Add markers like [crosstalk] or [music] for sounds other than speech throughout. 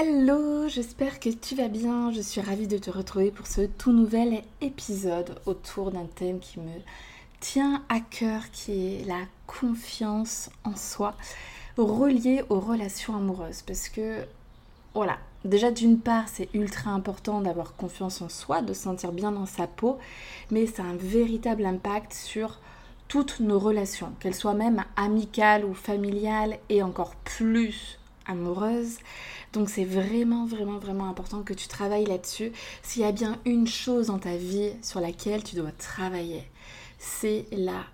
Hello, j'espère que tu vas bien. Je suis ravie de te retrouver pour ce tout nouvel épisode autour d'un thème qui me tient à cœur, qui est la confiance en soi, relié aux relations amoureuses. Parce que, voilà, déjà d'une part, c'est ultra important d'avoir confiance en soi, de se sentir bien dans sa peau, mais ça a un véritable impact sur toutes nos relations, qu'elles soient même amicales ou familiales et encore plus amoureuses. Donc c'est vraiment, vraiment, vraiment important que tu travailles là-dessus. S'il y a bien une chose dans ta vie sur laquelle tu dois travailler, c'est la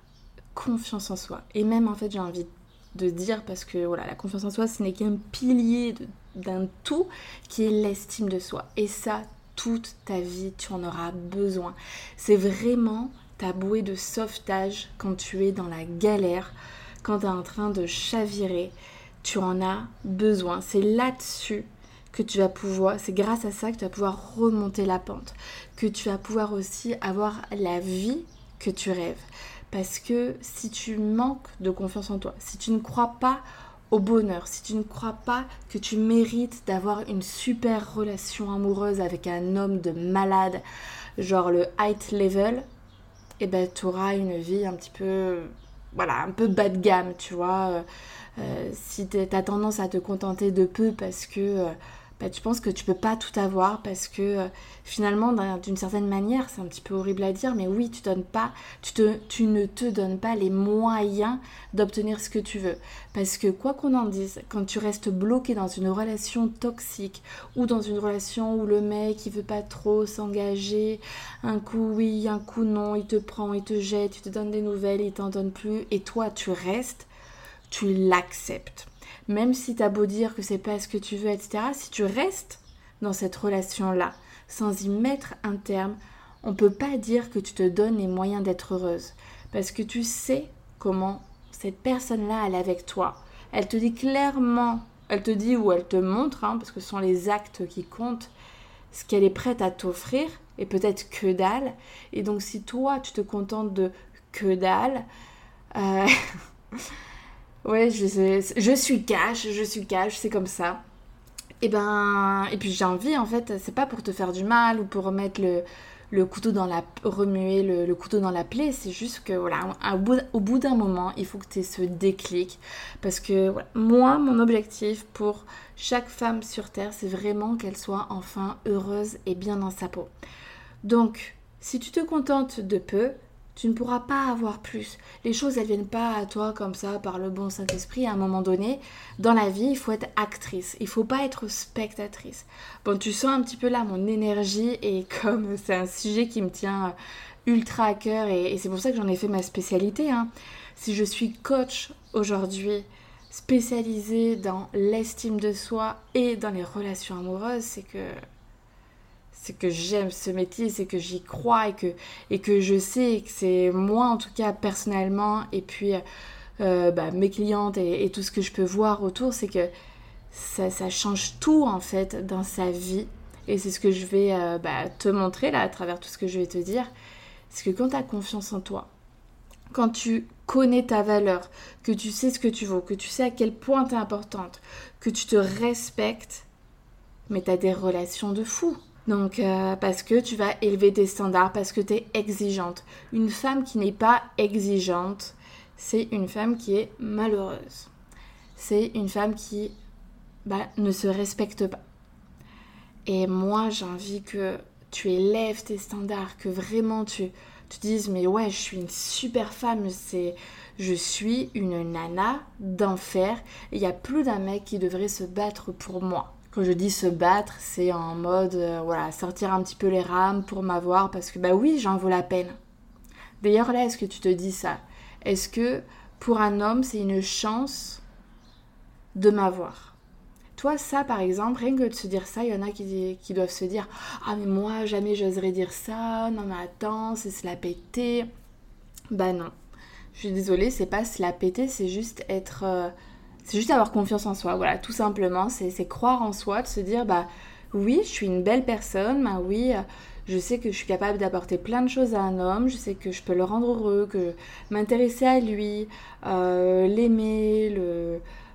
confiance en soi. Et même en fait, j'ai envie de dire, parce que voilà, la confiance en soi, ce n'est qu'un pilier d'un tout qui est l'estime de soi. Et ça, toute ta vie, tu en auras besoin. C'est vraiment ta bouée de sauvetage quand tu es dans la galère, quand tu es en train de chavirer tu en as besoin. C'est là-dessus que tu vas pouvoir, c'est grâce à ça que tu vas pouvoir remonter la pente, que tu vas pouvoir aussi avoir la vie que tu rêves. Parce que si tu manques de confiance en toi, si tu ne crois pas au bonheur, si tu ne crois pas que tu mérites d'avoir une super relation amoureuse avec un homme de malade, genre le high level, eh ben tu auras une vie un petit peu voilà, un peu bas de gamme, tu vois. Euh, si tu as tendance à te contenter de peu parce que euh, bah, tu penses que tu peux pas tout avoir parce que euh, finalement d'une certaine manière c'est un petit peu horrible à dire mais oui tu donnes pas tu, te, tu ne te donnes pas les moyens d'obtenir ce que tu veux. Parce que quoi qu'on en dise quand tu restes bloqué dans une relation toxique ou dans une relation où le mec il veut pas trop s'engager un coup oui un coup non il te prend il te jette il te donne des nouvelles il t'en donne plus et toi tu restes tu l'acceptes. Même si tu as beau dire que c'est pas ce que tu veux, etc., si tu restes dans cette relation-là, sans y mettre un terme, on peut pas dire que tu te donnes les moyens d'être heureuse. Parce que tu sais comment cette personne-là, elle est avec toi. Elle te dit clairement, elle te dit ou elle te montre, hein, parce que ce sont les actes qui comptent, ce qu'elle est prête à t'offrir, et peut-être que dalle. Et donc si toi, tu te contentes de que dalle, euh, [laughs] Ouais, je, je suis cash, je suis cash, c'est comme ça. Et ben, et puis j'ai envie en fait, c'est pas pour te faire du mal ou pour remettre le, le couteau dans la remuer le, couteau dans la plaie, c'est juste que voilà, au bout, au bout d'un moment, il faut que tu aies ce déclic parce que moi, mon objectif pour chaque femme sur terre, c'est vraiment qu'elle soit enfin heureuse et bien dans sa peau. Donc, si tu te contentes de peu, tu ne pourras pas avoir plus. Les choses, elles viennent pas à toi comme ça par le bon Saint-Esprit. À un moment donné, dans la vie, il faut être actrice. Il faut pas être spectatrice. Bon, tu sens un petit peu là mon énergie et [laughs] comme c'est un sujet qui me tient euh, ultra à cœur et, c'est pour ça que j'en ai fait ma spécialité. Hein. Si je suis coach aujourd'hui, spécialisée dans l'estime de soi et dans les relations amoureuses, c'est que c'est que j'aime ce métier, c'est que j'y crois et que, et que je sais que c'est moi en tout cas personnellement et puis euh, bah, mes clientes et, tout ce que je peux voir autour, c'est que ça, change tout en fait dans sa vie. Et c'est ce que je vais euh, bah, te montrer là à travers tout ce que je vais te dire. C'est que quand tu as confiance en toi, quand tu connais ta valeur, que tu sais ce que tu vaux, que tu sais à quel point tu es importante, que tu te respectes, mais tu as des relations de fou. Donc, euh, parce que tu vas élever tes standards, parce que tu es exigeante. Une femme qui n'est pas exigeante, c'est une femme qui est malheureuse. C'est une femme qui bah, ne se respecte pas. Et moi, j'ai envie que tu élèves tes standards, que vraiment tu, tu dises, mais ouais, je suis une super femme, c'est, je suis une nana d'enfer. Il n'y a plus d'un mec qui devrait se battre pour moi. Quand je dis se battre, c'est en mode, euh, voilà, sortir un petit peu les rames pour m'avoir parce que, bah oui, j'en vaut la peine. D'ailleurs, là, est-ce que tu te dis ça? Est-ce que pour un homme, c'est une chance de m'avoir? Toi, ça, par exemple, rien que de se dire ça, il y en a qui, qui doivent se dire Ah, mais moi, jamais j'oserais dire ça. Non, mais attends, c'est se la péter. Bah non. Je suis désolée, c'est pas se la péter, c'est juste être. Euh, c'est juste avoir confiance en soi. Voilà, tout simplement. C'est croire en soi, de se dire Bah oui, je suis une belle personne. Bah oui, je sais que je suis capable d'apporter plein de choses à un homme. Je sais que je peux le rendre heureux, que m'intéresser à lui, euh, l'aimer,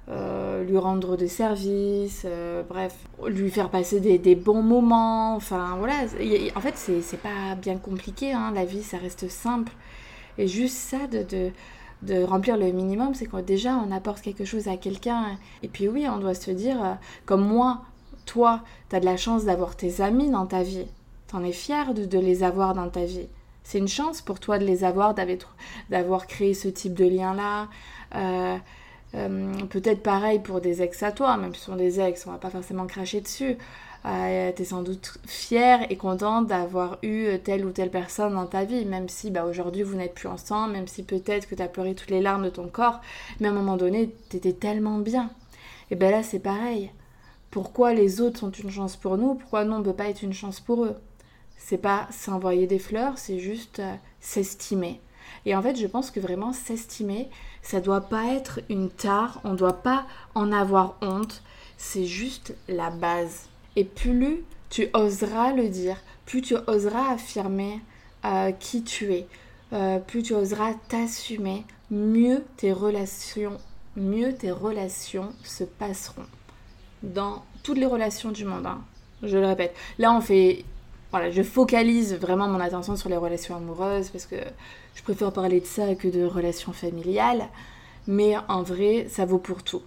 euh, lui rendre des services, euh, bref, lui faire passer des, bons moments. Enfin voilà, en fait c'est pas bien compliqué, hein. la vie ça reste simple. Et juste ça de, remplir le minimum, c'est que déjà on apporte quelque chose à quelqu'un. Et puis oui, on doit se dire, euh, comme moi, toi, tu as de la chance d'avoir tes amis dans ta vie. T'en es fier de, de les avoir dans ta vie. C'est une chance pour toi de les avoir, d'avoir créé ce type de lien-là. Euh, peut-être pareil pour des ex à toi, même si ce sont des ex, on va pas forcément cracher dessus. Euh, tu es sans doute fière et contente d'avoir eu telle ou telle personne dans ta vie, même si bah, aujourd'hui vous n'êtes plus ensemble, même si peut-être que tu as pleuré toutes les larmes de ton corps, mais à un moment donné, tu étais tellement bien. Et bien là, c'est pareil. Pourquoi les autres sont une chance pour nous? Pourquoi nous, on ne peut pas être une chance pour eux? C'est pas s'envoyer des fleurs, c'est juste euh, s'estimer. Et en fait, je pense que vraiment s'estimer, ça doit pas être une tare, on doit pas en avoir honte, c'est juste la base. Et plus tu oseras le dire, plus tu oseras affirmer euh, qui tu es, euh, plus tu oseras t'assumer, mieux tes relations, se passeront dans toutes les relations du monde. Hein. Je le répète. Là, on fait voilà, je focalise vraiment mon attention sur les relations amoureuses parce que je préfère parler de ça que de relations familiales. Mais en vrai, ça vaut pour tout.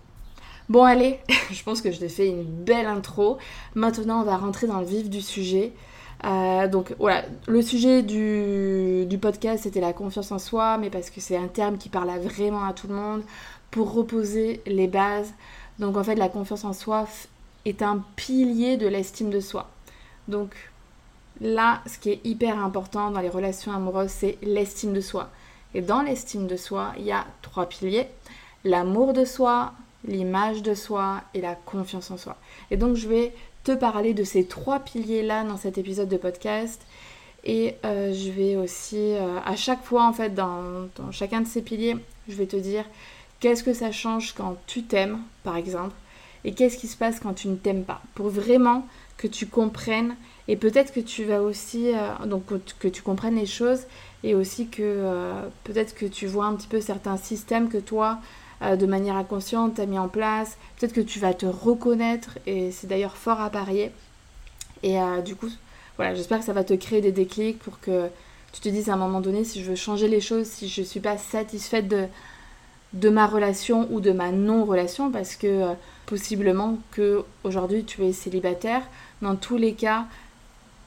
Bon, allez, [laughs] je pense que je t'ai fait une belle intro. Maintenant, on va rentrer dans le vif du sujet. Euh, donc voilà, le sujet du, du podcast c'était la confiance en soi, mais parce que c'est un terme qui parle vraiment à tout le monde, pour reposer les bases. Donc en fait, la confiance en soi est un pilier de l'estime de soi. Donc Là, ce qui est hyper important dans les relations amoureuses, c'est l'estime de soi. Et dans l'estime de soi, il y a trois piliers. L'amour de soi, l'image de soi et la confiance en soi. Et donc je vais te parler de ces trois piliers-là dans cet épisode de podcast. Et euh, je vais aussi, euh, à chaque fois en fait, dans, chacun de ces piliers, je vais te dire qu'est-ce que ça change quand tu t'aimes, par exemple, et qu'est-ce qui se passe quand tu ne t'aimes pas. Pour vraiment que tu comprennes et peut-être que tu vas aussi, euh, donc que tu comprennes les choses et aussi que peut-être que tu vois un petit peu certains systèmes que toi, euh, de manière inconsciente, tu as mis en place. Peut-être que tu vas te reconnaître et c'est d'ailleurs fort à parier. Et du coup, voilà, j'espère que ça va te créer des déclics pour que tu te dises à un moment donné si je veux changer les choses, si je ne suis pas satisfaite de, de ma relation ou de ma non-relation parce que possiblement que aujourd'hui tu es célibataire. Dans tous les cas,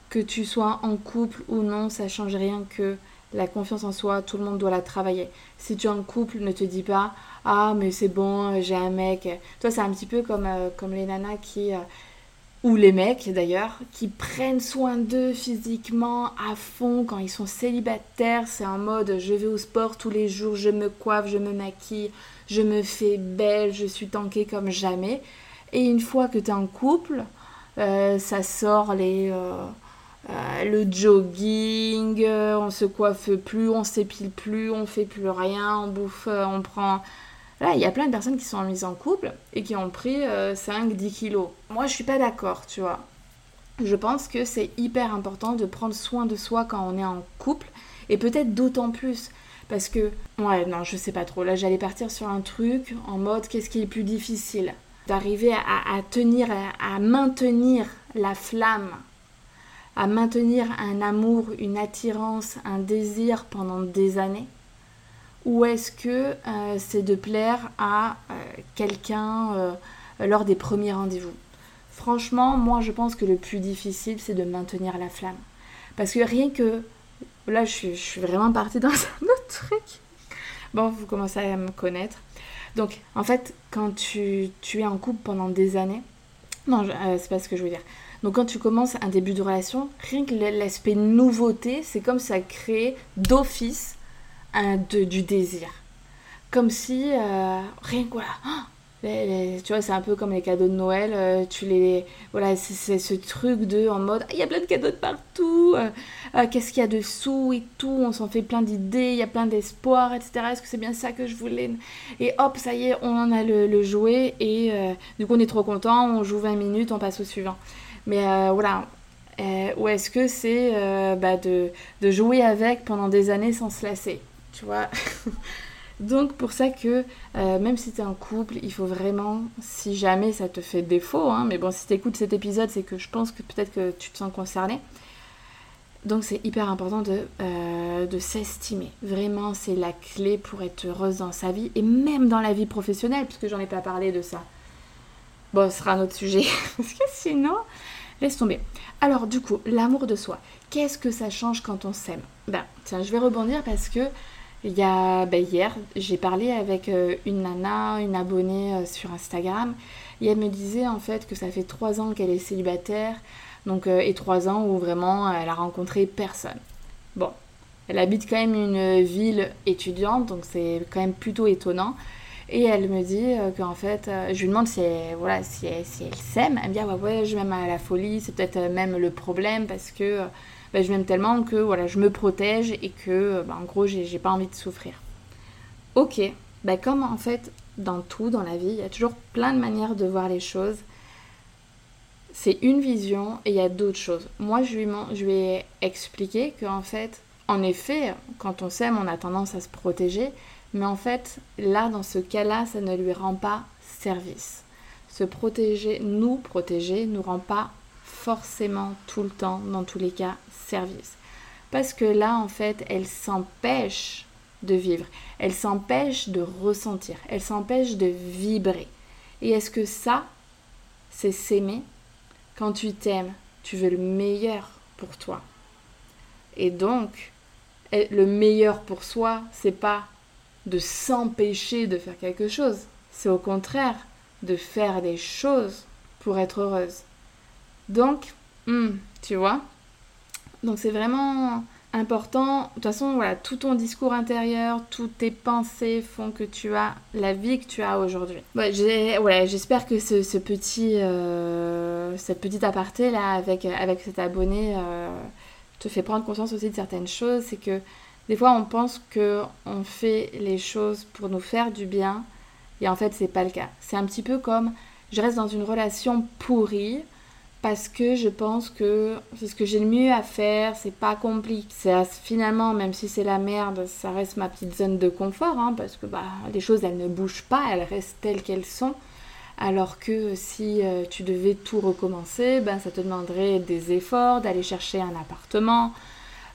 que tu sois en couple ou non, ça change rien que la confiance en soi, tout le monde doit la travailler. Si tu es en couple, ne te dis pas Ah, mais c'est bon, j'ai un mec. Toi, c'est un petit peu comme, euh, comme les nanas qui. Euh, ou les mecs d'ailleurs, qui prennent soin d'eux physiquement à fond quand ils sont célibataires. C'est en mode je vais au sport tous les jours, je me coiffe, je me maquille, je me fais belle, je suis tankée comme jamais. Et une fois que tu es en couple, euh, ça sort les. Le jogging, euh, on se coiffe plus, on s'épile plus, on fait plus rien, on bouffe, euh, on prend. Là, il y a plein de personnes qui sont mises en couple et qui ont pris 5-10 kilos. Moi, je suis pas d'accord, tu vois. Je pense que c'est hyper important de prendre soin de soi quand on est en couple et peut-être d'autant plus. Parce que, ouais, non, je sais pas trop. Là, j'allais partir sur un truc en mode qu'est-ce qui est plus difficile? D'arriver à, tenir, à maintenir la flamme à maintenir un amour, une attirance, un désir pendant des années? Ou est-ce que euh, c'est de plaire à euh, quelqu'un euh, lors des premiers rendez-vous? Franchement, moi je pense que le plus difficile c'est de maintenir la flamme. Parce que rien que... Là je suis, vraiment partie dans [laughs] un autre truc. Bon, vous commencez à me connaître. Donc en fait, quand tu, tu es en couple pendant des années, non, c'est pas ce que je veux dire. Donc quand tu commences un début de relation, rien que l'aspect nouveauté, c'est comme ça crée d'office du désir. Comme si, euh, rien que voilà, oh, tu vois, c'est un peu comme les cadeaux de Noël. euh, tu les, voilà, c'est ce truc de en mode, Ah, il y a plein de cadeaux de partout. euh, Qu'est-ce qu'il y a dessous et tout. On s'en fait plein d'idées. Il y a plein d'espoir, etc. Est-ce que c'est bien ça que je voulais? Et hop, ça y est, on en a le, le jouet et du coup on est trop content. On joue 20 minutes, on passe au suivant. Mais euh, voilà. Euh, ou est-ce que c'est euh, bah, de, de jouer avec pendant des années sans se lasser Tu vois? [laughs] Donc pour ça que même si tu es en couple, il faut vraiment, si jamais ça te fait défaut, hein, mais bon si tu écoutes cet épisode, c'est que je pense que peut-être que tu te sens concerné. Donc c'est hyper important de, de s'estimer. Vraiment, c'est la clé pour être heureuse dans sa vie et même dans la vie professionnelle, puisque j'en ai pas parlé de ça. Bon, ce sera un autre sujet, [laughs] parce que sinon, laisse tomber. Alors du coup, l'amour de soi, qu'est-ce que ça change quand on s'aime? Ben, tiens, je vais rebondir parce que il y a ben, hier, j'ai parlé avec euh, une nana, une abonnée euh, sur Instagram, et elle me disait en fait que ça fait trois ans qu'elle est célibataire, donc euh, et trois ans où vraiment elle a rencontré personne. Bon, elle habite quand même une ville étudiante, donc c'est quand même plutôt étonnant. Et elle me dit euh, qu'en fait, euh, je lui demande si elle, voilà, si elle, s'aime. Elle me dit ah ouais, je m'aime à la folie, c'est peut-être euh, même le problème parce que bah, je m'aime tellement que voilà, je me protège et que bah, en gros, j'ai pas envie de souffrir. Ok, bah, comme en fait, dans tout, dans la vie, il y a toujours plein de manières de voir les choses. C'est une vision et il y a d'autres choses. Moi, je lui, je lui ai expliqué qu'en fait, en effet, quand on s'aime, on a tendance à se protéger. Mais en fait, là, dans ce cas-là, ça ne lui rend pas service. Se protéger, nous protéger, nous rend pas forcément tout le temps, dans tous les cas, service. Parce que là, en fait, elle s'empêche de vivre. Elle s'empêche de ressentir. Elle s'empêche de vibrer. Et est-ce que ça, c'est s'aimer? Quand tu t'aimes, tu veux le meilleur pour toi. Et donc, et le meilleur pour soi, c'est pas de s'empêcher de faire quelque chose. C'est au contraire de faire des choses pour être heureuse. Donc, hmm, tu vois Donc c'est vraiment important. De toute façon, voilà, tout ton discours intérieur, toutes tes pensées font que tu as la vie que tu as aujourd'hui. Ouais, j'espère que ce, ce petit, euh, cette petite aparté là avec, avec cet abonné euh, te fait prendre conscience aussi de certaines choses. C'est que des fois, on pense que on fait les choses pour nous faire du bien, et en fait, c'est pas le cas. C'est un petit peu comme je reste dans une relation pourrie parce que je pense que c'est ce que j'ai le mieux à faire, c'est pas compliqué. Finalement, même si c'est la merde, ça reste ma petite zone de confort, hein, parce que bah, les choses elles ne bougent pas, elles restent telles qu'elles sont. Alors que si euh, tu devais tout recommencer, ben, ça te demanderait des efforts, d'aller chercher un appartement,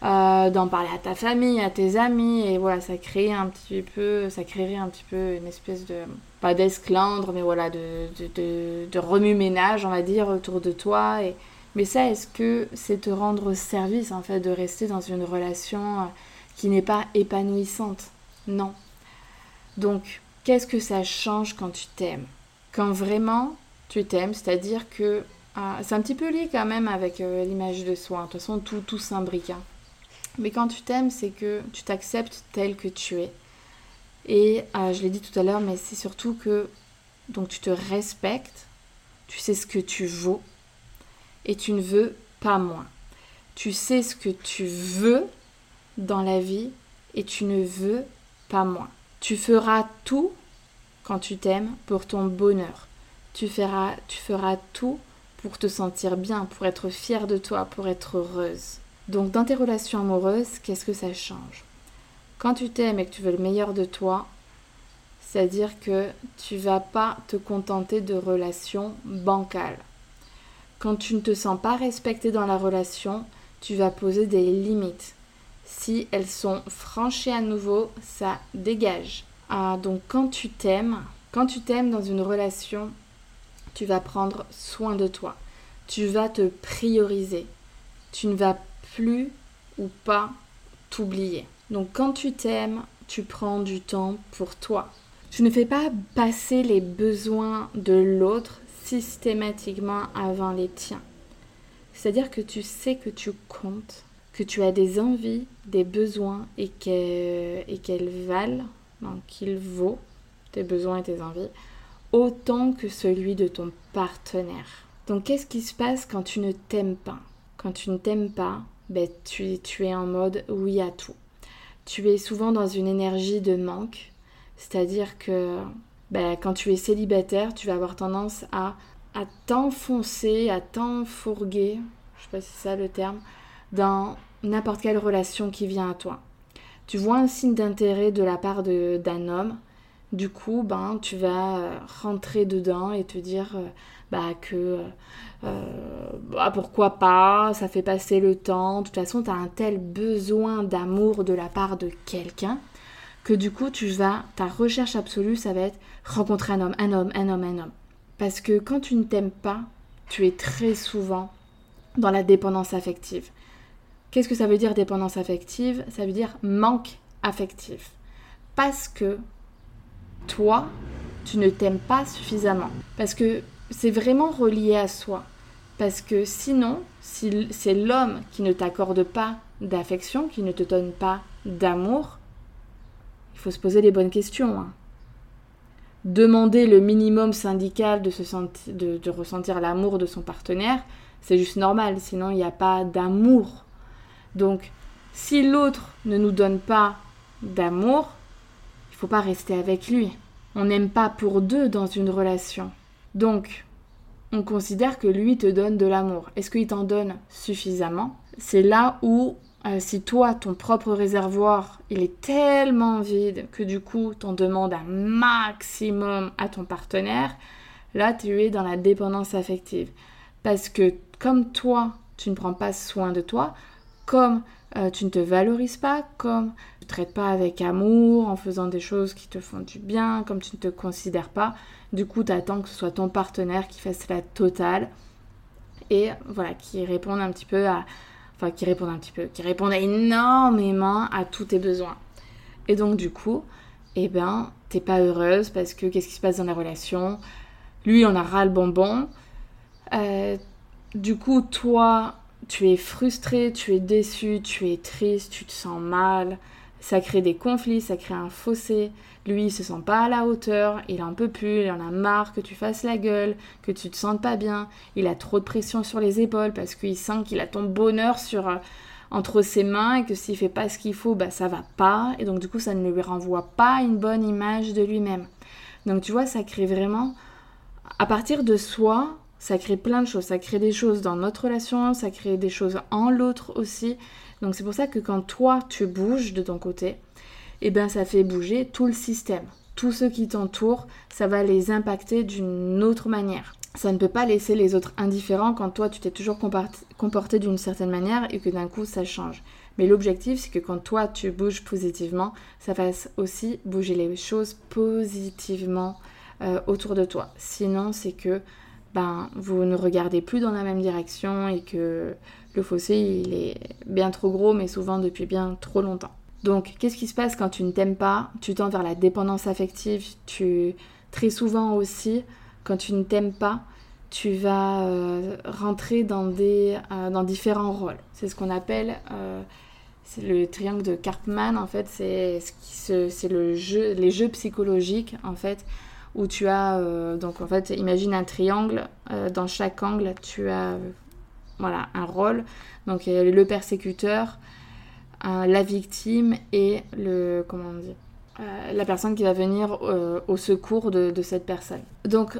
euh, d'en parler à ta famille, à tes amis, et voilà, ça crée un petit peu, ça créerait un petit peu une espèce de, pas d'esclandre, mais voilà, de, de, remue-ménage, on va dire, autour de toi. Mais ça, est-ce que c'est te rendre service, en fait, de rester dans une relation euh, qui n'est pas épanouissante? Non. Donc, qu'est-ce que ça change quand tu t'aimes? Quand vraiment tu t'aimes, c'est-à-dire que ah, c'est un petit peu lié quand même avec euh, l'image de soi. De toute façon, tout, tout s'imbrique. hein. Mais quand tu t'aimes, c'est que tu t'acceptes tel que tu es. Et euh, je l'ai dit tout à l'heure, mais c'est surtout que donc tu te respectes, tu sais ce que tu vaux et tu ne veux pas moins. Tu sais ce que tu veux dans la vie et tu ne veux pas moins. Tu feras tout quand tu t'aimes pour ton bonheur. Tu feras, tu feras tout pour te sentir bien, pour être fière de toi, pour être heureuse. Donc dans tes relations amoureuses, qu'est-ce que ça change? Quand tu t'aimes et que tu veux le meilleur de toi, c'est-à-dire que tu vas pas te contenter de relations bancales. Quand tu ne te sens pas respecté dans la relation, tu vas poser des limites. Si elles sont franchies à nouveau, ça dégage. Ah, donc quand tu t'aimes, quand tu t'aimes dans une relation, tu vas prendre soin de toi. Tu vas te prioriser. Tu ne vas plus ou pas t'oublier. Donc quand tu t'aimes, tu prends du temps pour toi. Tu ne fais pas passer les besoins de l'autre systématiquement avant les tiens. C'est-à-dire que tu sais que tu comptes, que tu as des envies, des besoins et qu'elles et qu'elles valent, qu'il vaut tes besoins et tes envies autant que celui de ton partenaire. Donc qu'est-ce qui se passe quand tu ne t'aimes pas? Quand tu ne t'aimes pas, ben, tu, tu es en mode oui à tout. Tu es souvent dans une énergie de manque, c'est-à-dire que ben, quand tu es célibataire, tu vas avoir tendance à, à t'enfoncer, à t'enfourguer, je sais pas si c'est ça le terme, dans n'importe quelle relation qui vient à toi. Tu vois un signe d'intérêt de la part d'un homme, du coup, ben, tu vas euh, rentrer dedans et te dire euh, bah, que euh, bah, pourquoi pas, ça fait passer le temps. De toute façon, tu as un tel besoin d'amour de la part de quelqu'un que du coup, tu vas, ta recherche absolue, ça va être rencontrer un homme, un homme, un homme, un homme. Parce que quand tu ne t'aimes pas, tu es très souvent dans la dépendance affective. Qu'est-ce que ça veut dire dépendance affective? Ça veut dire manque affectif. Parce que toi, tu ne t'aimes pas suffisamment. Parce que c'est vraiment relié à soi. Parce que sinon, si c'est l'homme qui ne t'accorde pas d'affection, qui ne te donne pas d'amour, il faut se poser les bonnes questions. Hein. Demander le minimum syndical de, se de ressentir l'amour de son partenaire, c'est juste normal, sinon il n'y a pas d'amour. Donc, si l'autre ne nous donne pas d'amour, faut pas rester avec lui. On n'aime pas pour deux dans une relation. Donc, on considère que lui te donne de l'amour. Est-ce qu'il t'en donne suffisamment? C'est là où, euh, si toi, ton propre réservoir, il est tellement vide que du coup, t'en demandes un maximum à ton partenaire, là, tu es dans la dépendance affective. Parce que comme toi, tu ne prends pas soin de toi, comme euh, tu ne te valorises pas, comme traites pas avec amour, en faisant des choses qui te font du bien, comme tu ne te considères pas, du coup, tu attends que ce soit ton partenaire qui fasse la totale et voilà, qui réponde un petit peu à. Enfin, qui réponde un petit peu, qui réponde énormément à tous tes besoins. Et donc, du coup, eh ben, t'es pas heureuse parce que qu'est-ce qui se passe dans la relation? Lui, on a ras le bonbon. Euh, du coup, toi, tu es frustré, tu es déçu, tu es triste, tu te sens mal. Ça crée des conflits, ça crée un fossé. Lui, il se sent pas à la hauteur, il en peut plus, il en a marre que tu fasses la gueule, que tu te sentes pas bien. Il a trop de pression sur les épaules parce qu'il sent qu'il a ton bonheur sur euh, entre ses mains et que s'il fait pas ce qu'il faut, bah ça va pas et donc du coup ça ne lui renvoie pas une bonne image de lui-même. Donc tu vois, ça crée vraiment à partir de soi, ça crée plein de choses, ça crée des choses dans notre relation, ça crée des choses en l'autre aussi. Donc c'est pour ça que quand toi tu bouges de ton côté, eh bien ça fait bouger tout le système. Tous ceux qui t'entourent, ça va les impacter d'une autre manière. Ça ne peut pas laisser les autres indifférents quand toi tu t'es toujours comporté d'une certaine manière et que d'un coup ça change. Mais l'objectif c'est que quand toi tu bouges positivement, ça fasse aussi bouger les choses positivement euh, autour de toi. Sinon c'est que ben, vous ne regardez plus dans la même direction et que le fossé il est bien trop gros mais souvent depuis bien trop longtemps. Donc, qu'est-ce qui se passe quand tu ne t'aimes pas Tu tends vers la dépendance affective. Tu très souvent aussi, quand tu ne t'aimes pas, tu vas euh, rentrer dans des euh, dans différents rôles. C'est ce qu'on appelle euh, le triangle de Karpman en fait. C'est ce le jeu les jeux psychologiques en fait où tu as donc en fait imagine un triangle dans chaque angle tu as voilà un rôle donc il y a le persécuteur la victime et le comment on dit euh, la personne qui va venir euh, au secours de, cette personne. Donc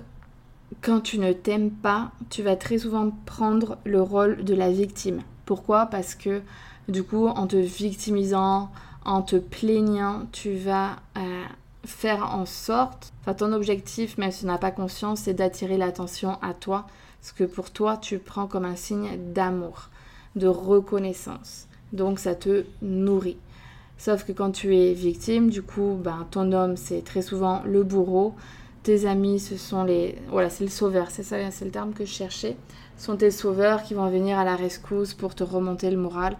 quand tu ne t'aimes pas, tu vas très souvent prendre le rôle de la victime. Pourquoi? Parce que du coup, en te victimisant, en te plaignant, tu vas euh, faire en sorte, enfin ton objectif, même si tu n'as pas conscience, c'est d'attirer l'attention à toi, ce que pour toi tu prends comme un signe d'amour, de reconnaissance. Donc ça te nourrit. Sauf que quand tu es victime, du coup, ben, ton homme, c'est très souvent le bourreau. Tes amis, ce sont les... Voilà, c'est le sauveur, c'est ça, c'est le terme que je cherchais. Ce sont tes sauveurs qui vont venir à la rescousse pour te remonter le moral.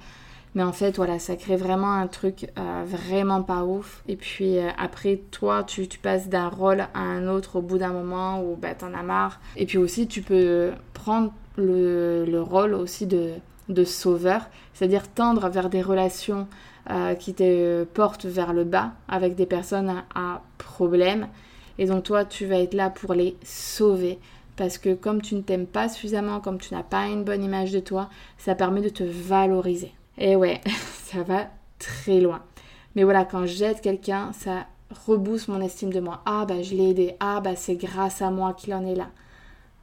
Mais en fait, voilà, ça crée vraiment un truc euh, vraiment pas ouf. Et puis euh, après, toi, tu, passes d'un rôle à un autre au bout d'un moment où bah, t'en as marre. Et puis aussi, tu peux prendre le, le rôle aussi de, de sauveur, c'est-à-dire tendre vers des relations euh, qui te portent vers le bas avec des personnes à, problème Et donc toi, tu vas être là pour les sauver. Parce que comme tu ne t'aimes pas suffisamment, comme tu n'as pas une bonne image de toi, ça permet de te valoriser. Et ouais, [laughs] ça va très loin. Mais voilà, quand j'aide quelqu'un, ça rebooste mon estime de moi. Ah bah je l'ai aidé. Ah bah c'est grâce à moi qu'il en est là.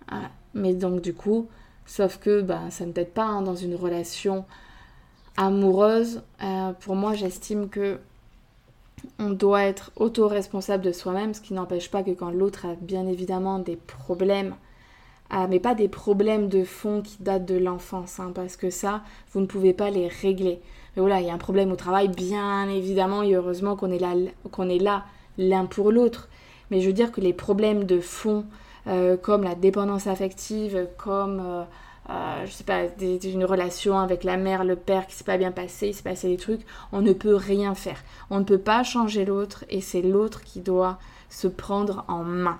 Ah, mais donc du coup, sauf que bah, ça ne t'aide pas hein, dans une relation amoureuse. Euh, pour moi, j'estime que on doit être auto-responsable de soi-même, ce qui n'empêche pas que quand l'autre a bien évidemment des problèmes, ah, mais pas des problèmes de fond qui datent de l'enfance, hein, parce que ça, vous ne pouvez pas les régler. Mais voilà, il y a un problème au travail, bien évidemment, et heureusement qu'on est là, qu'on est là l'un pour l'autre. Mais je veux dire que les problèmes de fond, euh, comme la dépendance affective, comme euh, euh, je sais pas, une relation avec la mère, le père qui s'est pas bien passé, il s'est passé des trucs, on ne peut rien faire. On ne peut pas changer l'autre et c'est l'autre qui doit se prendre en main.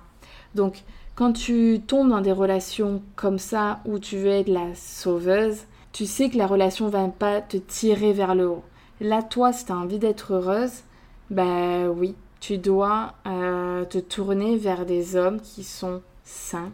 Donc, quand tu tombes dans des relations comme ça où tu veux être la sauveuse, tu sais que la relation va pas te tirer vers le haut. Là, toi, si tu as envie d'être heureuse, bah oui, tu dois euh, te tourner vers des hommes qui sont sains,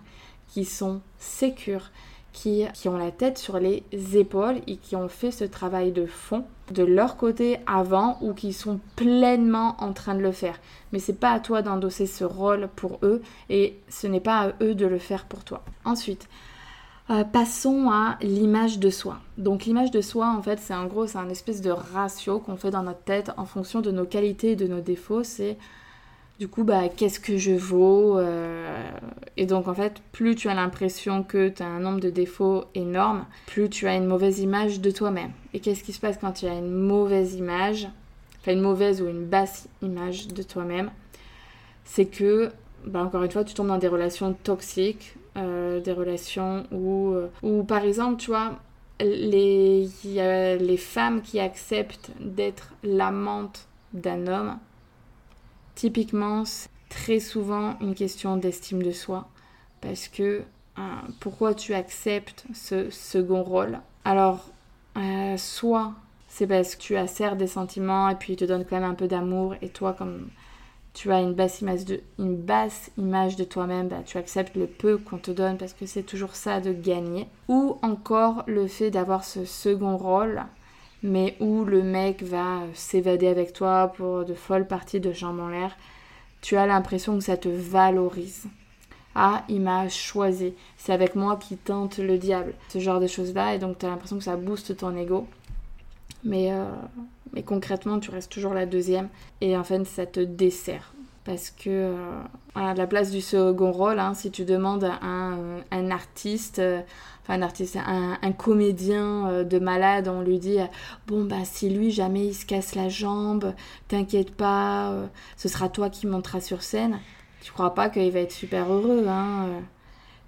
qui sont sécures, qui, ont la tête sur les épaules et qui ont fait ce travail de fond de leur côté avant ou qui sont pleinement en train de le faire. Mais c'est pas à toi d'endosser ce rôle pour eux et ce n'est pas à eux de le faire pour toi. Ensuite, euh, passons à l'image de soi. Donc l'image de soi, en fait, c'est en gros, c'est un espèce de ratio qu'on fait dans notre tête en fonction de nos qualités et de nos défauts. C'est du coup, bah, qu'est-ce que je vaux euh, Et donc, en fait, plus tu as l'impression que tu as un nombre de défauts énorme, plus tu as une mauvaise image de toi-même. Et qu'est-ce qui se passe quand tu as une mauvaise image, enfin une mauvaise ou une basse image de toi-même? C'est que, bah, encore une fois, tu tombes dans des relations toxiques, euh, des relations où, euh, où, par exemple, tu vois, les, les femmes qui acceptent d'être l'amante d'un homme Typiquement, c'est très souvent une question d'estime de soi parce que hein, pourquoi tu acceptes ce second rôle? Alors, euh, soit c'est parce que tu as des sentiments et puis il te donne quand même un peu d'amour et toi comme tu as une basse image de, une basse image de toi-même, bah, tu acceptes le peu qu'on te donne parce que c'est toujours ça de gagner. Ou encore le fait d'avoir ce second rôle mais où le mec va s'évader avec toi pour de folles parties de jambes en l'air, tu as l'impression que ça te valorise. Ah, il m'a choisi. C'est avec moi qui tente le diable. Ce genre de choses-là. Et donc, tu as l'impression que ça booste ton ego. Mais, euh, mais concrètement, tu restes toujours la deuxième. Et en fait, ça te dessert. Parce que, euh, à la place du second rôle, hein, si tu demandes à un, un artiste, euh, enfin un artiste, un, comédien euh, de malade, on lui dit bon bah si lui jamais il se casse la jambe, t'inquiète pas, euh, ce sera toi qui monteras sur scène. Tu crois pas qu'il va être super heureux, hein euh.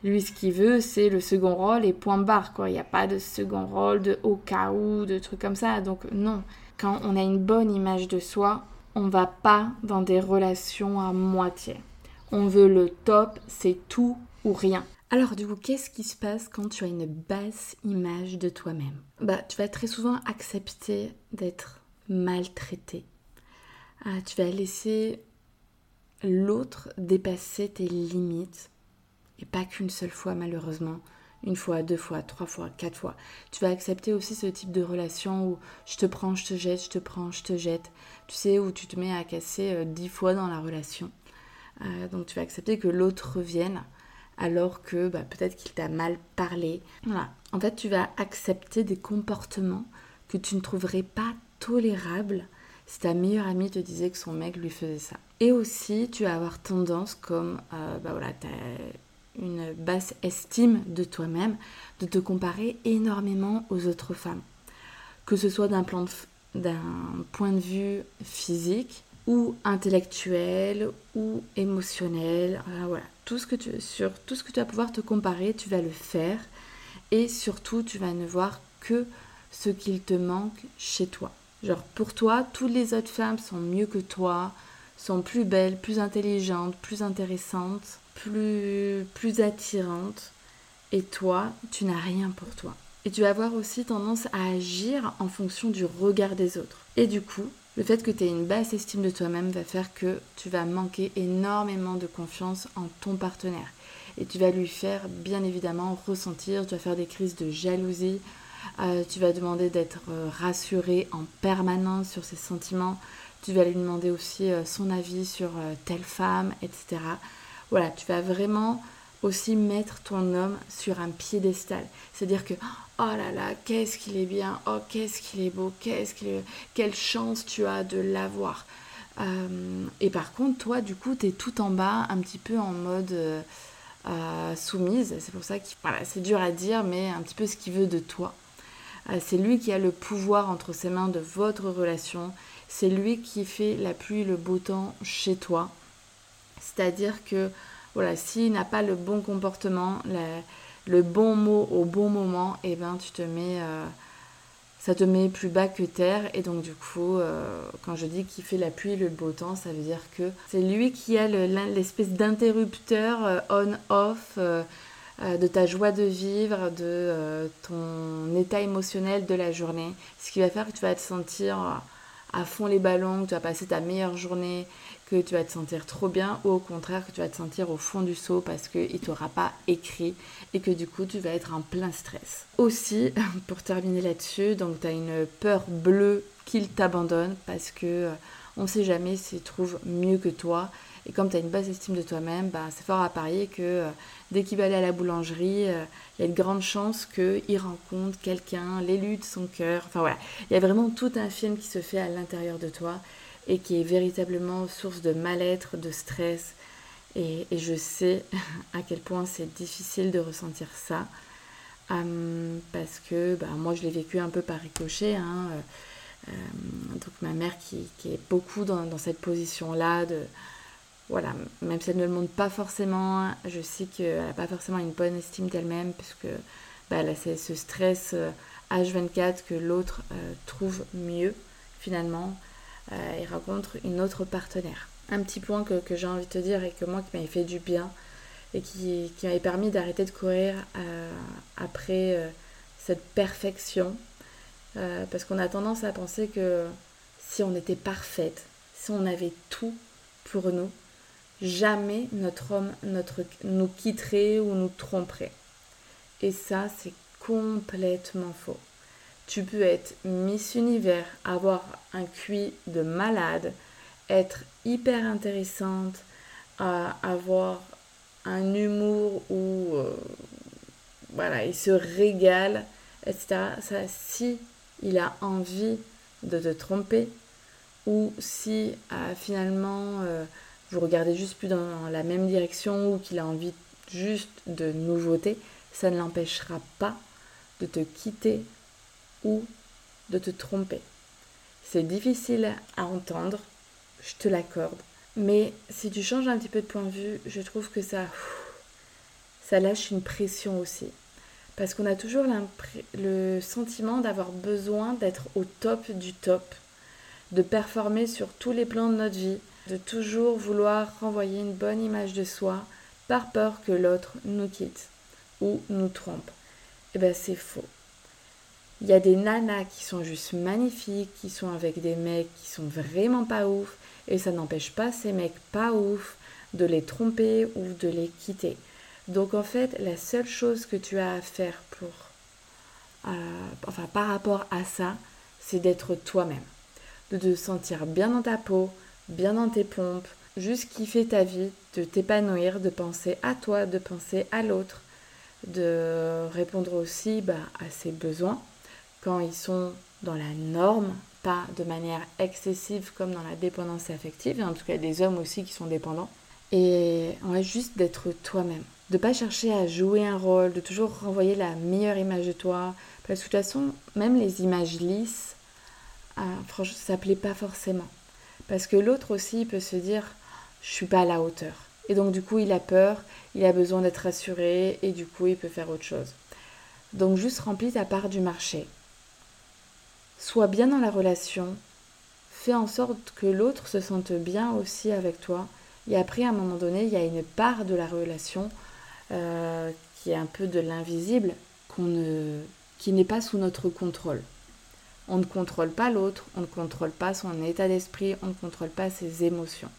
Lui, ce qu'il veut, c'est le second rôle et point barre, quoi. Il n'y a pas de second rôle, de au cas où, de trucs comme ça. Donc, non. Quand on a une bonne image de soi, on va pas dans des relations à moitié. On veut le top, c'est tout ou rien. Alors du coup, qu'est-ce qui se passe quand tu as une basse image de toi-même? Bah, tu vas très souvent accepter d'être maltraité. Ah, tu vas laisser l'autre dépasser tes limites et pas qu'une seule fois malheureusement, une fois, deux fois, trois fois, quatre fois. Tu vas accepter aussi ce type de relation où je te prends, je te jette, je te prends, je te jette. Tu sais, où tu te mets à casser euh, dix fois dans la relation. Euh, donc tu vas accepter que l'autre revienne alors que bah, peut-être qu'il t'a mal parlé. Voilà. En fait, tu vas accepter des comportements que tu ne trouverais pas tolérables si ta meilleure amie te disait que son mec lui faisait ça. Et aussi, tu vas avoir tendance, comme euh, bah voilà, tu as une basse estime de toi-même, de te comparer énormément aux autres femmes. Que ce soit d'un point de vue physique, ou intellectuel, ou émotionnel. voilà tout ce que tu, sur tout ce que tu vas pouvoir te comparer, tu vas le faire. Et surtout, tu vas ne voir que ce qu'il te manque chez toi. Genre, pour toi, toutes les autres femmes sont mieux que toi, sont plus belles, plus intelligentes, plus intéressantes, plus, plus attirantes. Et toi, tu n'as rien pour toi. Et tu vas avoir aussi tendance à agir en fonction du regard des autres. Et du coup, Le fait que tu aies une basse estime de toi-même va faire que tu vas manquer énormément de confiance en ton partenaire. Et tu vas lui faire bien évidemment ressentir, tu vas faire des crises de jalousie, euh, tu vas demander d'être euh, rassuré en permanence sur ses sentiments, tu vas lui demander aussi euh, son avis sur telle femme, etc. Voilà, tu vas vraiment aussi mettre ton homme sur un piédestal. C'est-à-dire que, oh là là, qu'est-ce qu'il est bien, oh qu'est-ce qu'il est beau, qu'est-ce qu'il est... quelle chance tu as de l'avoir. Euh, et par contre, toi, du coup, tu es tout en bas, un petit peu en mode euh, euh, soumise. C'est pour ça que voilà, c'est dur à dire, mais un petit peu ce qu'il veut de toi. c'est lui qui a le pouvoir entre ses mains de votre relation. C'est lui qui fait la pluie, le beau temps chez toi. C'est-à-dire que voilà, s'il n'a pas le bon comportement, le bon mot au bon moment, eh ben tu te mets, euh, ça te met plus bas que terre. Et donc du coup, euh, quand je dis qu'il fait la pluie, le beau temps, ça veut dire que c'est lui qui a l'espèce d'interrupteur euh, on-off de ta joie de vivre, de ton état émotionnel de la journée. Ce qui va faire que tu vas te sentir à fond les ballons, que tu vas passer ta meilleure journée, que tu vas te sentir trop bien ou au contraire que tu vas te sentir au fond du seau parce qu'il t'aura pas écrit et que du coup tu vas être en plein stress. Aussi, [laughs] pour terminer là-dessus, donc tu as une peur bleue qu'il t'abandonne parce que euh, on sait jamais s'il trouve mieux que toi. Et comme tu as une basse estime de toi-même, bah, c'est fort à parier que euh, dès qu'il va aller à la boulangerie, euh, il y a de grandes chances qu'il rencontre quelqu'un, l'élu de son cœur. Enfin voilà, il y a vraiment tout un film qui se fait à l'intérieur de toi et qui est véritablement source de mal-être, de stress. Et, je sais [laughs] à quel point c'est difficile de ressentir ça. Hum, parce que bah, moi je l'ai vécu un peu par ricochet. Hein, euh, euh, donc ma mère qui, est beaucoup dans, cette position-là voilà, même si elle ne le montre pas forcément, je sais qu'elle n'a pas forcément une bonne estime d'elle-même, puisque bah, elle ce stress H24 euh, que l'autre trouve mieux finalement euh, et rencontre une autre partenaire. Un petit point que, j'ai envie de te dire et que moi qui m'avait fait du bien et qui, qui m'avait permis d'arrêter de courir euh, après euh, cette perfection. parce qu'on a tendance à penser que si on était parfaite, si on avait tout pour nous, jamais notre homme notre, nous quitterait ou nous tromperait. Et ça, c'est complètement faux. Tu peux être Miss Univers, avoir un QI de malade, être hyper intéressante, avoir un humour où euh, voilà, il se régale, etc. Ça, si il a envie de te tromper, ou si euh, finalement euh, vous regardez juste plus dans la même direction ou qu'il a envie juste de nouveautés, ça ne l'empêchera pas de te quitter ou de te tromper. C'est difficile à entendre, je te l'accorde, mais si tu changes un petit peu de point de vue, je trouve que ça, ça lâche une pression aussi. Parce qu'on a toujours le sentiment d'avoir besoin d'être au top du top, de performer sur tous les plans de notre vie, de toujours vouloir renvoyer une bonne image de soi par peur que l'autre nous quitte ou nous trompe. Eh bien c'est faux. Il y a des nanas qui sont juste magnifiques, qui sont avec des mecs qui sont vraiment pas ouf, et ça n'empêche pas ces mecs pas ouf de les tromper ou de les quitter. Donc en fait, la seule chose que tu as à faire pour, euh, enfin par rapport à ça, c'est d'être toi-même, de te sentir bien dans ta peau, bien dans tes pompes, juste kiffer ta vie, de t'épanouir, de penser à toi, de penser à l'autre, de répondre aussi bah, à ses besoins quand ils sont dans la norme, pas de manière excessive comme dans la dépendance affective. En tout cas, des hommes aussi qui sont dépendants. Et va juste d'être toi-même. De pas chercher à jouer un rôle, de toujours renvoyer la meilleure image de toi. Parce que de toute façon, même les images lisses, euh, franchement, ça plaît pas forcément. Parce que l'autre aussi peut se dire, je suis pas à la hauteur. Et donc du coup, il a peur, il a besoin d'être rassuré, et du coup, il peut faire autre chose. Donc juste remplis ta part du marché. Sois bien dans la relation, fais en sorte que l'autre se sente bien aussi avec toi. Et après, à un moment donné, il y a une part de la relation euh, qui est un peu de l'invisible, qui n'est pas sous notre contrôle. On ne contrôle pas l'autre, on ne contrôle pas son état d'esprit, on ne contrôle pas ses émotions.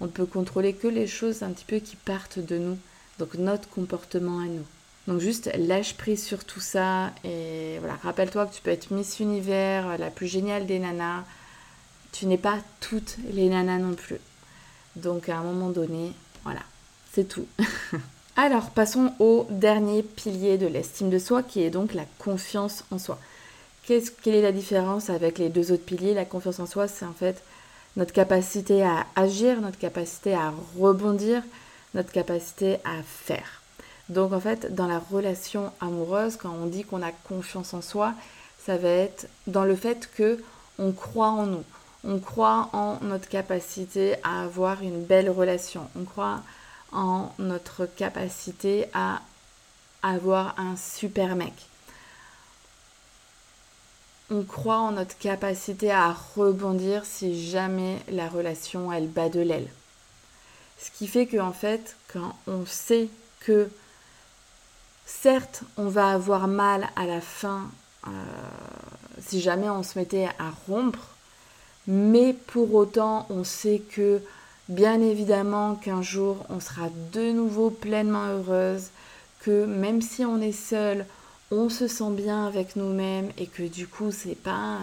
On ne peut contrôler que les choses un petit peu qui partent de nous, donc notre comportement à nous. Donc juste lâche prise sur tout ça et voilà, rappelle-toi que tu peux être Miss Univers, la plus géniale des nanas. Tu n'es pas toutes les nanas non plus. Donc à un moment donné, voilà, c'est tout. [laughs] Alors passons au dernier pilier de l'estime de soi qui est donc la confiance en soi. Quelle est la différence avec les deux autres piliers? La confiance en soi, c'est en fait notre capacité à agir, notre capacité à rebondir, notre capacité à faire. Donc en fait, dans la relation amoureuse, quand on dit qu'on a confiance en soi, ça va être dans le fait que on croit en nous. On croit en notre capacité à avoir une belle relation. On croit en notre capacité à avoir un super mec. On croit en notre capacité à rebondir si jamais la relation elle bat de l'aile. Ce qui fait qu'en en fait, quand on sait que certes on va avoir mal à la fin euh, si jamais on se mettait à rompre, mais pour autant on sait que Bien évidemment qu'un jour on sera de nouveau pleinement heureuse, que même si on est seul, on se sent bien avec nous-mêmes et que du coup c'est pas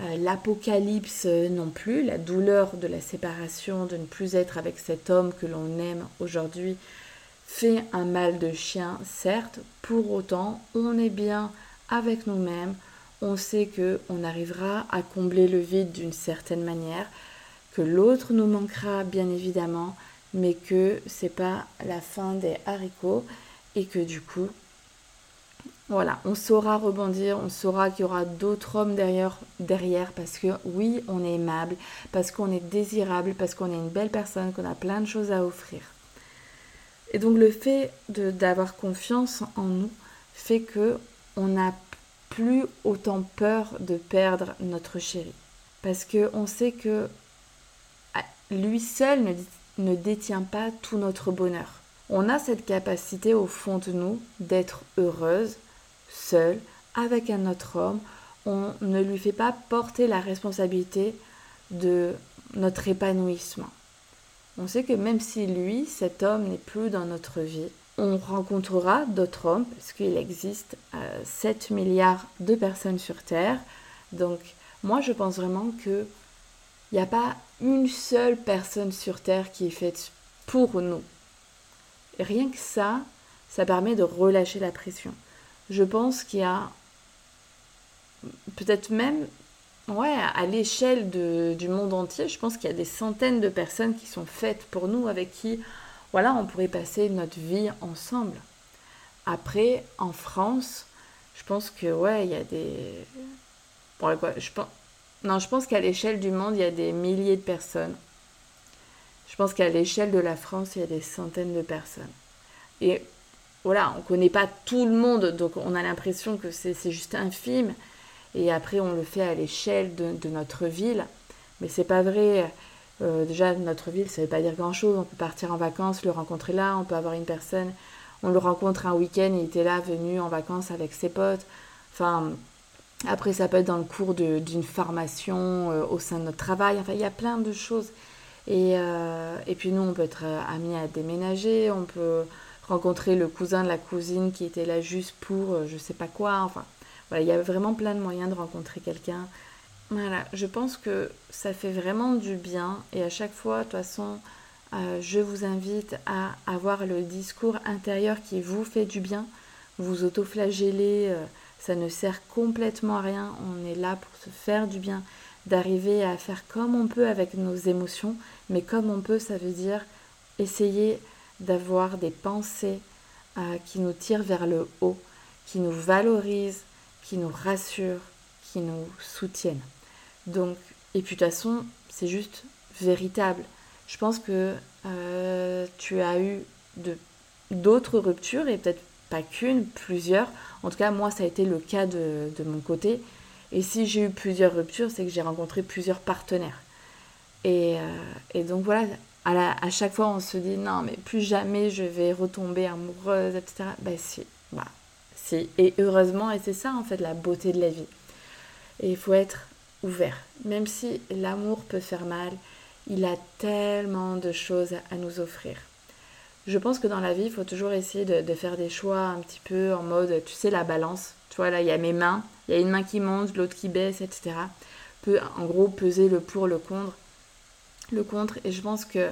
euh, l'apocalypse non plus, la douleur de la séparation, de ne plus être avec cet homme que l'on aime aujourd'hui fait un mal de chien, certes, pour autant on est bien avec nous-mêmes, on sait que on arrivera à combler le vide d'une certaine manière que l'autre nous manquera bien évidemment, mais que c'est pas la fin des haricots et que du coup, voilà, on saura rebondir, on saura qu'il y aura d'autres hommes derrière, derrière parce que oui, on est aimable, parce qu'on est désirable, parce qu'on est une belle personne, qu'on a plein de choses à offrir. Et donc le fait d'avoir confiance en nous fait que on n'a plus autant peur de perdre notre chéri. Parce qu'on sait que lui seul ne, détient pas tout notre bonheur. On a cette capacité au fond de nous d'être heureuse, seule, avec un autre homme. On ne lui fait pas porter la responsabilité de notre épanouissement. On sait que même si lui, cet homme, n'est plus dans notre vie, on rencontrera d'autres hommes, parce qu'il existe 7 euh, milliards de personnes sur Terre. Donc moi, je pense vraiment que il n'y a pas une seule personne sur Terre qui est faite pour nous. rien que ça, ça permet de relâcher la pression. Je pense qu'il y a peut-être même, ouais, à l'échelle du monde entier, je pense qu'il y a des centaines de personnes qui sont faites pour nous, avec qui, voilà, on pourrait passer notre vie ensemble. Après, en France, je pense que, ouais, il y a des... Je pense non, je pense qu'à l'échelle du monde, il y a des milliers de personnes. Je pense qu'à l'échelle de la France, il y a des centaines de personnes. Et voilà, on ne connaît pas tout le monde, donc on a l'impression que c'est juste infime. Et après, on le fait à l'échelle de, notre ville. Mais c'est pas vrai. Euh, déjà, notre ville, ça ne veut pas dire grand-chose. On peut partir en vacances, le rencontrer là. On peut avoir une personne, on le rencontre un week-end, il était là, venu en vacances avec ses potes. Enfin, après, ça peut être dans le cours d'une formation euh, au sein de notre travail. Enfin, il y a plein de choses. Et, euh, et puis nous, on peut être amis à déménager, on peut rencontrer le cousin de la cousine qui était là juste pour je sais pas quoi. Enfin, voilà, il y a vraiment plein de moyens de rencontrer quelqu'un. Voilà, je pense que ça fait vraiment du bien. Et à chaque fois, de toute façon, je vous invite à avoir le discours intérieur qui vous fait du bien. Vous autoflagellez ça ne sert complètement à rien. On est là pour se faire du bien, d'arriver à faire comme on peut avec nos émotions, mais comme on peut, ça veut dire essayer d'avoir des pensées euh, qui nous tirent vers le haut, qui nous valorisent, qui nous rassurent, qui nous soutiennent. Donc, et puis de toute façon, c'est juste véritable. Je pense que euh, tu as eu d'autres ruptures et peut-être pas qu'une, plusieurs. En tout cas, moi, ça a été le cas de, mon côté. Et si j'ai eu plusieurs ruptures, c'est que j'ai rencontré plusieurs partenaires. Et, euh, donc voilà, à, à, chaque fois, on se dit non, mais plus jamais je vais retomber amoureuse, etc. Ben bah, si. Et heureusement, et c'est ça en fait la beauté de la vie. Et il faut être ouvert. Même si l'amour peut faire mal, il a tellement de choses à nous offrir. Je pense que dans la vie, il faut toujours essayer de, faire des choix un petit peu en mode, tu sais, la balance. Tu vois, là, il y a mes mains, il y a une main qui monte, l'autre qui baisse, etc. Peut, en gros, peser le pour, le contre. Le contre. Et je pense que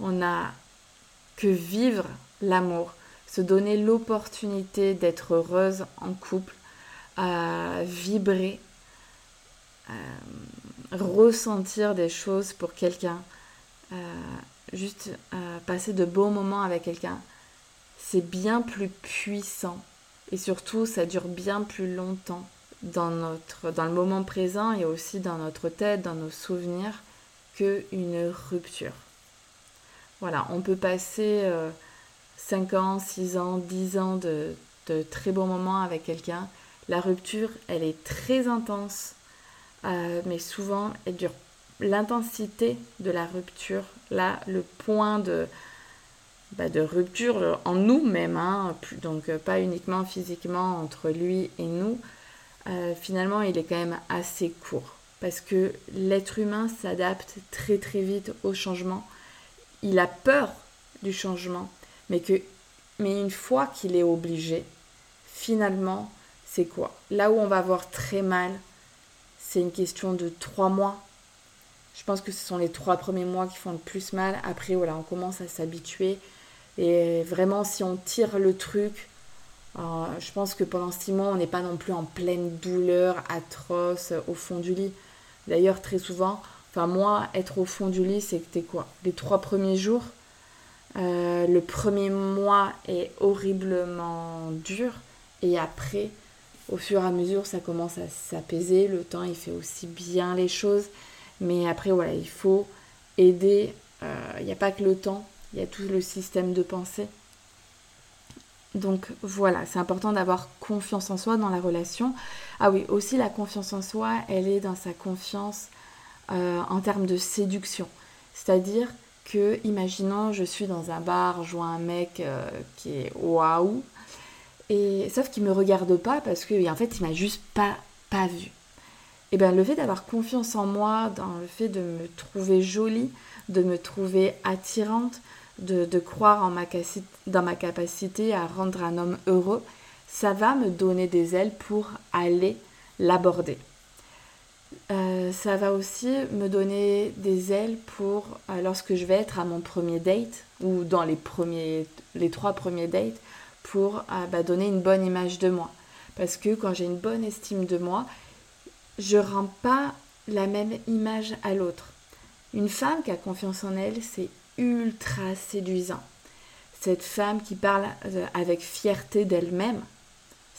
on a que vivre l'amour, se donner l'opportunité d'être heureuse en couple, à vibrer, ressentir des choses pour quelqu'un, euh, juste euh, passer de beaux moments avec quelqu'un, c'est bien plus puissant et surtout ça dure bien plus longtemps dans, notre, dans le moment présent et aussi dans notre tête, dans nos souvenirs, qu'une rupture. Voilà, on peut passer 5 euh, ans, 6 ans, 10 ans de, très bons moments avec quelqu'un. La rupture, elle est très intense, euh, mais souvent, elle dure l'intensité de la rupture, là, le point de, bah, rupture en nous-mêmes, hein, donc euh, pas uniquement physiquement entre lui et nous, euh, finalement, il est quand même assez court. Parce que l'être humain s'adapte très très vite au changement. Il a peur du changement, mais, une fois qu'il est obligé, finalement, c'est quoi? Là où on va voir très mal, c'est une question de trois mois. Je pense que ce sont les trois premiers mois qui font le plus mal. Après, on commence à s'habituer. Et vraiment, si on tire le truc, euh, je pense que pendant six mois, on n'est pas non plus en pleine douleur atroce au fond du lit. D'ailleurs, très souvent, enfin moi, être au fond du lit, c'était quoi? Les trois premiers jours. Euh, le premier mois est horriblement dur. Et après, au fur et à mesure, ça commence à s'apaiser. Le temps, il fait aussi bien les choses. Mais après, voilà, il faut aider. Euh, il n'y a pas que le temps, il y a tout le système de pensée. Donc voilà, c'est important d'avoir confiance en soi dans la relation. Ah oui, aussi la confiance en soi, elle est dans sa confiance euh, en termes de séduction. C'est-à-dire que, imaginons, je suis dans un bar, je vois un mec euh, qui est waouh, et sauf qu'il me regarde pas parce que en fait il m'a juste pas vu. Et bien le fait d'avoir confiance en moi, dans le fait de me trouver jolie, de me trouver attirante, de, croire en ma, dans ma capacité à rendre un homme heureux, ça va me donner des ailes pour aller l'aborder. Euh, ça va aussi me donner des ailes pour euh, lorsque je vais être à mon premier date ou dans les premiers les trois premiers dates pour euh, bah, donner une bonne image de moi. Parce que quand j'ai une bonne estime de moi, je rends pas la même image à l'autre. Une femme qui a confiance en elle, c'est ultra séduisant. Cette femme qui parle avec fierté d'elle-même,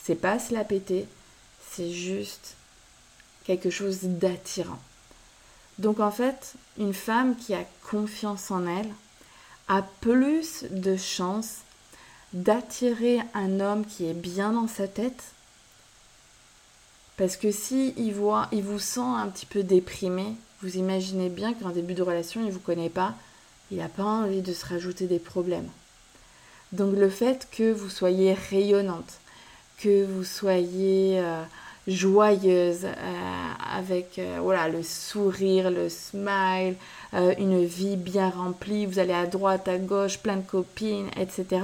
c'est pas se la péter, c'est juste quelque chose d'attirant. Donc en fait, une femme qui a confiance en elle a plus de chances d'attirer un homme qui est bien dans sa tête. Parce que si il, voit, il vous sent un petit peu déprimé, vous imaginez bien qu'en début de relation, il ne vous connaît pas, il n'a pas envie de se rajouter des problèmes. Donc le fait que vous soyez rayonnante, que vous soyez euh, joyeuse, euh, avec euh, voilà, le sourire, le smile, une vie bien remplie, vous allez à droite, à gauche, plein de copines, etc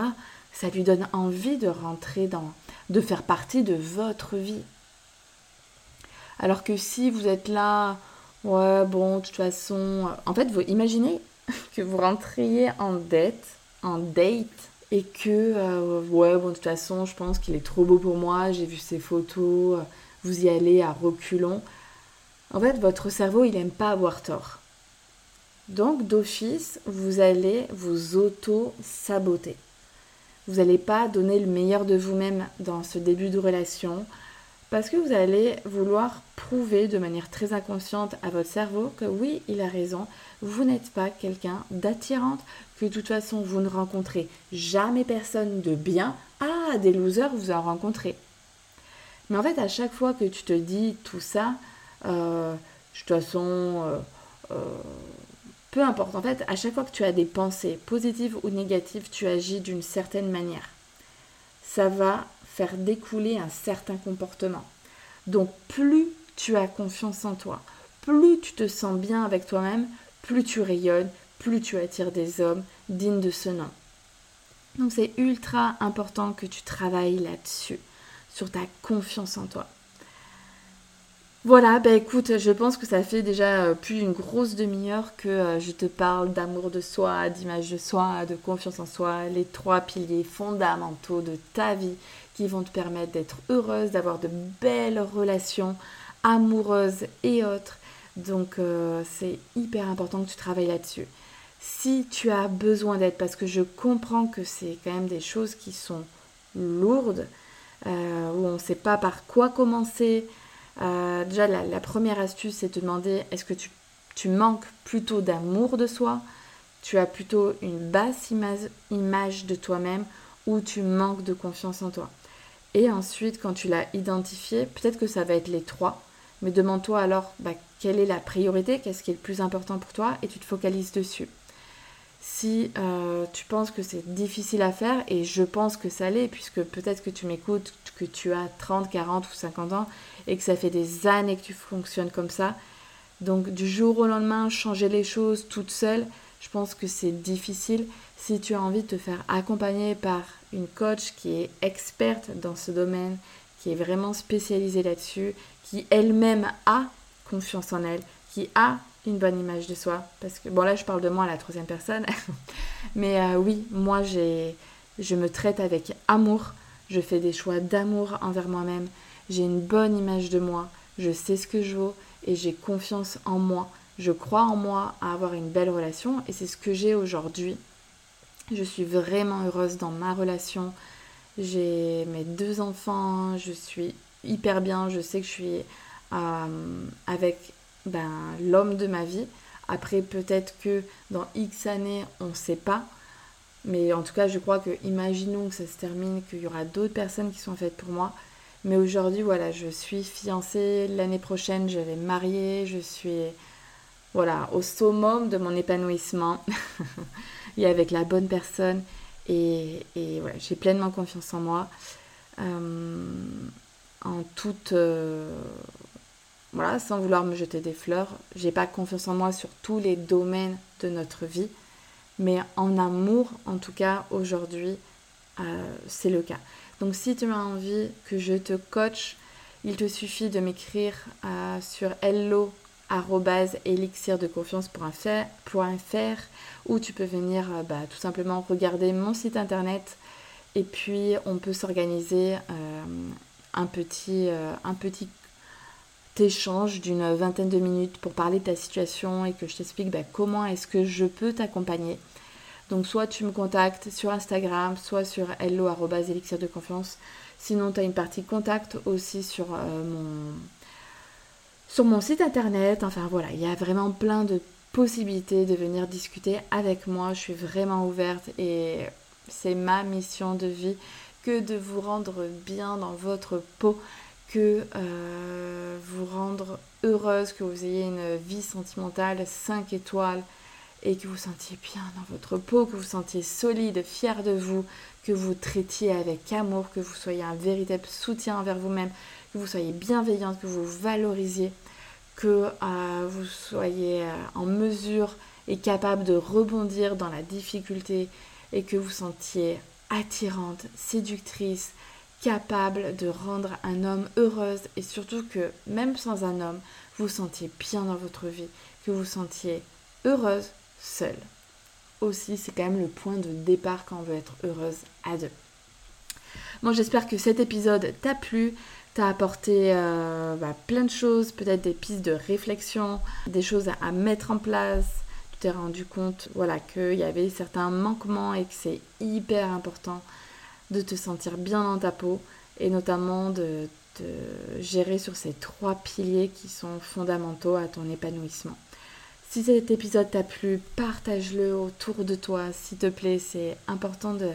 ça lui donne envie de rentrer dans, de faire partie de votre vie. Alors que si vous êtes là, ouais, bon, de toute façon, en fait, vous imaginez [laughs] que vous rentriez en dette, en date, et que, euh, ouais, bon, de toute façon, je pense qu'il est trop beau pour moi, j'ai vu ses photos, vous y allez à reculons. En fait, votre cerveau, il n'aime pas avoir tort. Donc, d'office, vous allez vous auto-saboter. Vous n'allez pas donner le meilleur de vous-même dans ce début de relation parce que vous allez vouloir prouver de manière très inconsciente à votre cerveau que oui, il a raison, vous n'êtes pas quelqu'un d'attirante, que de toute façon vous ne rencontrez jamais personne de bien. Ah, des losers, vous en rencontrez. Mais en fait, à chaque fois que tu te dis tout ça, de toute façon, peu importe, en fait, à chaque fois que tu as des pensées positives ou négatives, tu agis d'une certaine manière. Ça va faire découler un certain comportement. Donc plus tu as confiance en toi. Plus tu te sens bien avec toi-même, plus tu rayonnes, plus tu attires des hommes dignes de ce nom. Donc c'est ultra important que tu travailles là-dessus, sur ta confiance en toi. Voilà, bah écoute, je pense que ça fait déjà euh, plus d'une grosse demi-heure que euh, je te parle d'amour de soi, d'image de soi, de confiance en soi, les trois piliers fondamentaux de ta vie qui vont te permettre d'être heureuse, d'avoir de belles relations amoureuses et autres. Donc euh, c'est hyper important que tu travailles là-dessus. Si tu as besoin d'aide, parce que je comprends que c'est quand même des choses qui sont lourdes, où on ne sait pas par quoi commencer, euh, déjà, la, première astuce, c'est de demander est-ce que tu, manques plutôt d'amour de soi? Tu as plutôt une basse image, image de toi-même ou tu manques de confiance en toi? Et ensuite, quand tu l'as identifié, peut-être que ça va être les trois, mais demande-toi alors bah, quelle est la priorité, qu'est-ce qui est le plus important pour toi? Et tu te focalises dessus. Si euh, tu penses que c'est difficile à faire, et je pense que ça l'est, puisque peut-être que tu m'écoutes, que tu as 30, 40 ou 50 ans, et que ça fait des années que tu fonctionnes comme ça. Donc du jour au lendemain, changer les choses toute seule, je pense que c'est difficile. Si tu as envie de te faire accompagner par une coach qui est experte dans ce domaine, qui est vraiment spécialisée là-dessus, qui elle-même a confiance en elle, qui a une bonne image de soi. Parce que, bon là je parle de moi à la troisième personne, [laughs] mais euh, oui, moi j'ai, je me traite avec amour, je fais des choix d'amour envers moi-même, j'ai une bonne image de moi, je sais ce que je vaux et j'ai confiance en moi. Je crois en moi à avoir une belle relation et c'est ce que j'ai aujourd'hui. Je suis vraiment heureuse dans ma relation. J'ai mes deux enfants, je suis hyper bien, je sais que je suis euh, avec ben, l'homme de ma vie. Après, peut-être que dans X années, on ne sait pas. Mais en tout cas, je crois que, imaginons que ça se termine, qu'il y aura d'autres personnes qui sont faites pour moi. Mais aujourd'hui, voilà, je suis fiancée. L'année prochaine, je vais me marier. Je suis voilà, au summum de mon épanouissement [laughs] et avec la bonne personne. Et, et j'ai pleinement confiance en moi. Euh, en toute. Euh, voilà, sans vouloir me jeter des fleurs, j'ai pas confiance en moi sur tous les domaines de notre vie. Mais en amour, en tout cas, aujourd'hui, euh, c'est le cas. Donc si tu as envie que je te coach, il te suffit de m'écrire euh, sur hello ou tu peux venir euh, bah, tout simplement regarder mon site internet et puis on peut s'organiser un petit, un petit échange d'une vingtaine de minutes pour parler de ta situation et que je t'explique bah, comment est-ce que je peux t'accompagner donc soit tu me contactes sur Instagram, soit sur hello de confiance. Sinon, tu as une partie contact aussi sur, euh, mon, sur mon site internet. Enfin voilà, il y a vraiment plein de possibilités de venir discuter avec moi. Je suis vraiment ouverte et c'est ma mission de vie que de vous rendre bien dans votre peau, que euh, vous rendre heureuse, que vous ayez une vie sentimentale 5 étoiles et que vous sentiez bien dans votre peau, que vous sentiez solide, fier de vous, que vous traitiez avec amour, que vous soyez un véritable soutien envers vous-même, que vous soyez bienveillante, que vous valorisiez, que euh, vous soyez euh, en mesure et capable de rebondir dans la difficulté et que vous sentiez attirante, séductrice, capable de rendre un homme heureuse et surtout que même sans un homme, vous sentiez bien dans votre vie, que vous sentiez heureuse, seule. Aussi, c'est quand même le point de départ quand on veut être heureuse à deux. Bon, j'espère que cet épisode t'a plu, t'a apporté euh, bah, plein de choses, peut-être des pistes de réflexion, des choses à, mettre en place. Tu t'es rendu compte voilà, qu'il y avait certains manquements et que c'est hyper important de te sentir bien dans ta peau et notamment de, de gérer sur ces trois piliers qui sont fondamentaux à ton épanouissement. Si cet épisode t'a plu, partage-le autour de toi, s'il te plaît. C'est important de,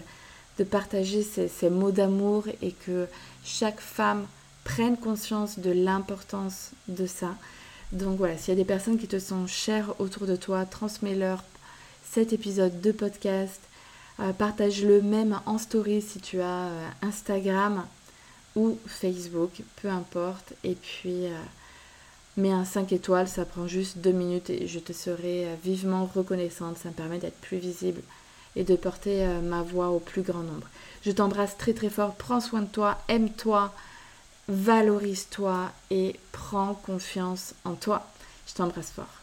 partager ces, mots d'amour et que chaque femme prenne conscience de l'importance de ça. Donc voilà, s'il y a des personnes qui te sont chères autour de toi, transmets-leur cet épisode de podcast. Euh, partage-le même en story si tu as euh, Instagram ou Facebook, peu importe. Et puis... Euh, mets un 5 étoiles, ça prend juste 2 minutes et je te serai vivement reconnaissante. Ça me permet d'être plus visible et de porter ma voix au plus grand nombre. Je t'embrasse très très fort, prends soin de toi, aime-toi, valorise-toi et prends confiance en toi. Je t'embrasse fort.